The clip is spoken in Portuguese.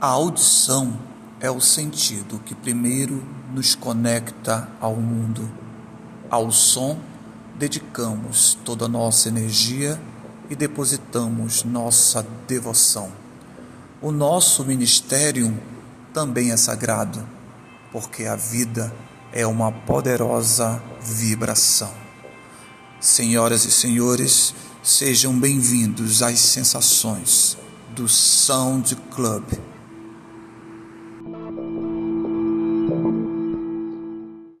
A audição é o sentido que primeiro nos conecta ao mundo. Ao som, dedicamos toda a nossa energia e depositamos nossa devoção. O nosso ministério também é sagrado, porque a vida é uma poderosa vibração. Senhoras e senhores, sejam bem-vindos às sensações do Sound Club. Thank you.